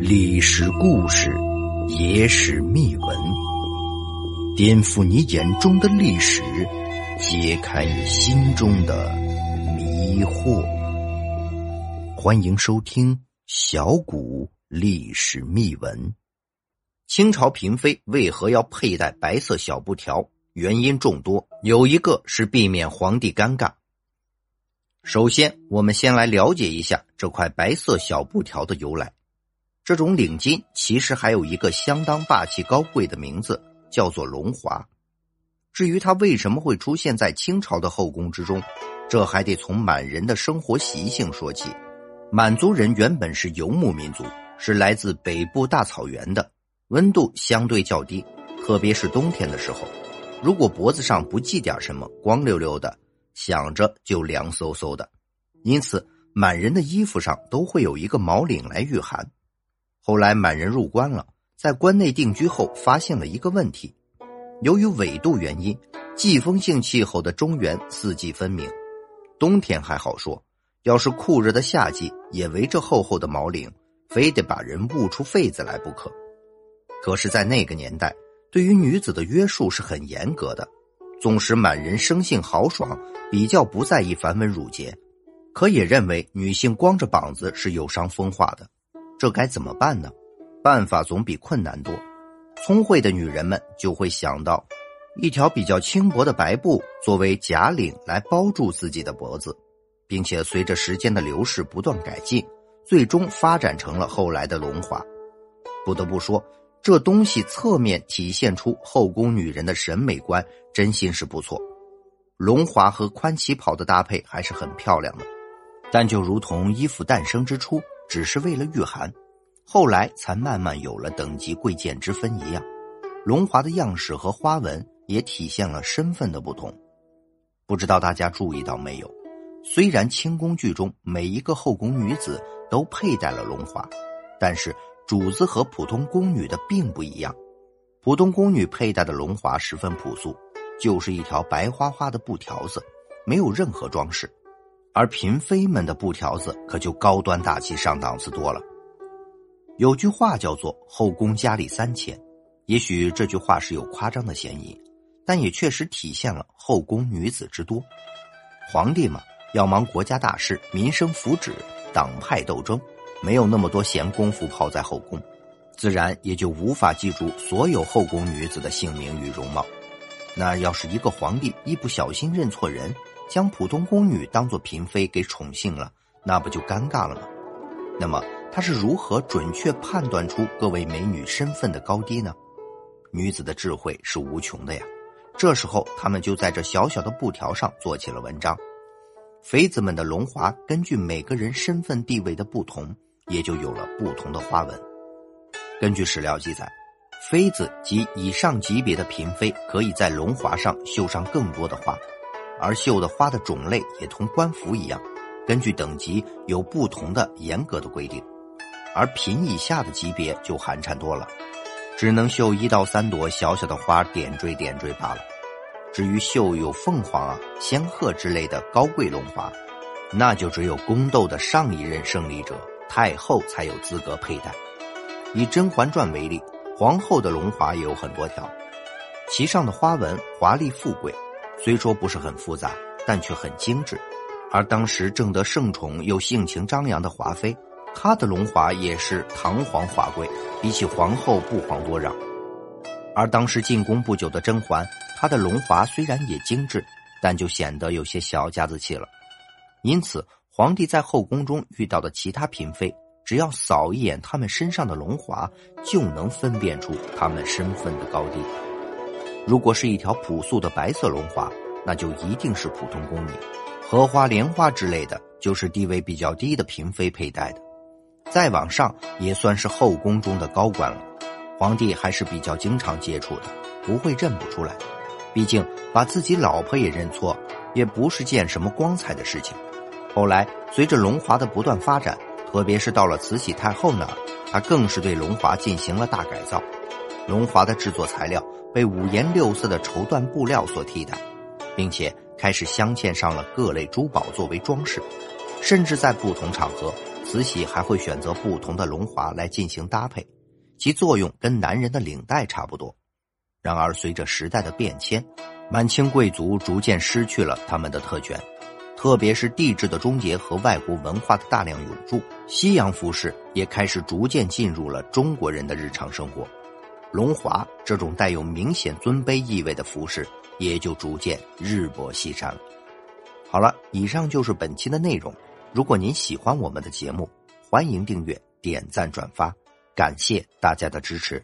历史故事，野史秘闻，颠覆你眼中的历史，揭开你心中的迷惑。欢迎收听《小谷历史秘闻》。清朝嫔妃为何要佩戴白色小布条？原因众多，有一个是避免皇帝尴尬。首先，我们先来了解一下这块白色小布条的由来。这种领巾其实还有一个相当霸气高贵的名字，叫做龙华。至于它为什么会出现在清朝的后宫之中，这还得从满人的生活习性说起。满族人原本是游牧民族，是来自北部大草原的，温度相对较低，特别是冬天的时候，如果脖子上不系点什么，光溜溜的。想着就凉飕飕的，因此满人的衣服上都会有一个毛领来御寒。后来满人入关了，在关内定居后，发现了一个问题：由于纬度原因，季风性气候的中原四季分明，冬天还好说，要是酷热的夏季，也围着厚厚的毛领，非得把人捂出痱子来不可。可是，在那个年代，对于女子的约束是很严格的。纵使满人生性豪爽，比较不在意繁文缛节，可也认为女性光着膀子是有伤风化的。这该怎么办呢？办法总比困难多。聪慧的女人们就会想到，一条比较轻薄的白布作为假领来包住自己的脖子，并且随着时间的流逝不断改进，最终发展成了后来的龙华。不得不说。这东西侧面体现出后宫女人的审美观，真心是不错。龙华和宽旗袍的搭配还是很漂亮的，但就如同衣服诞生之初只是为了御寒，后来才慢慢有了等级贵贱之分一样，龙华的样式和花纹也体现了身份的不同。不知道大家注意到没有？虽然清宫剧中每一个后宫女子都佩戴了龙华，但是。主子和普通宫女的并不一样，普通宫女佩戴的龙华十分朴素，就是一条白花花的布条子，没有任何装饰；而嫔妃们的布条子可就高端大气上档次多了。有句话叫做“后宫佳丽三千”，也许这句话是有夸张的嫌疑，但也确实体现了后宫女子之多。皇帝嘛，要忙国家大事、民生福祉、党派斗争。没有那么多闲工夫泡在后宫，自然也就无法记住所有后宫女子的姓名与容貌。那要是一个皇帝一不小心认错人，将普通宫女当做嫔妃给宠幸了，那不就尴尬了吗？那么他是如何准确判断出各位美女身份的高低呢？女子的智慧是无穷的呀。这时候，他们就在这小小的布条上做起了文章。妃子们的龙华根据每个人身份地位的不同。也就有了不同的花纹。根据史料记载，妃子及以上级别的嫔妃可以在龙华上绣上更多的花，而绣的花的种类也同官服一样，根据等级有不同的严格的规定。而嫔以下的级别就寒碜多了，只能绣一到三朵小小的花点缀点缀罢了。至于绣有凤凰啊、仙鹤之类的高贵龙华，那就只有宫斗的上一任胜利者。太后才有资格佩戴。以《甄嬛传》为例，皇后的龙华也有很多条，其上的花纹华丽富贵，虽说不是很复杂，但却很精致。而当时正得圣宠又性情张扬的华妃，她的龙华也是堂皇华贵，比起皇后不遑多让。而当时进宫不久的甄嬛，她的龙华虽然也精致，但就显得有些小家子气了。因此。皇帝在后宫中遇到的其他嫔妃，只要扫一眼她们身上的龙华，就能分辨出她们身份的高低。如果是一条朴素的白色龙华，那就一定是普通宫女；荷花、莲花之类的，就是地位比较低的嫔妃佩戴的。再往上，也算是后宫中的高官了。皇帝还是比较经常接触的，不会认不出来。毕竟把自己老婆也认错，也不是件什么光彩的事情。后来，随着龙华的不断发展，特别是到了慈禧太后那儿，她更是对龙华进行了大改造。龙华的制作材料被五颜六色的绸缎布料所替代，并且开始镶嵌上了各类珠宝作为装饰，甚至在不同场合慈禧还会选择不同的龙华来进行搭配，其作用跟男人的领带差不多。然而，随着时代的变迁，满清贵族逐渐失去了他们的特权，特别是帝制的终结和外国文化的大量涌入，西洋服饰也开始逐渐进入了中国人的日常生活。龙华这种带有明显尊卑意味的服饰，也就逐渐日薄西山了。好了，以上就是本期的内容。如果您喜欢我们的节目，欢迎订阅、点赞、转发，感谢大家的支持。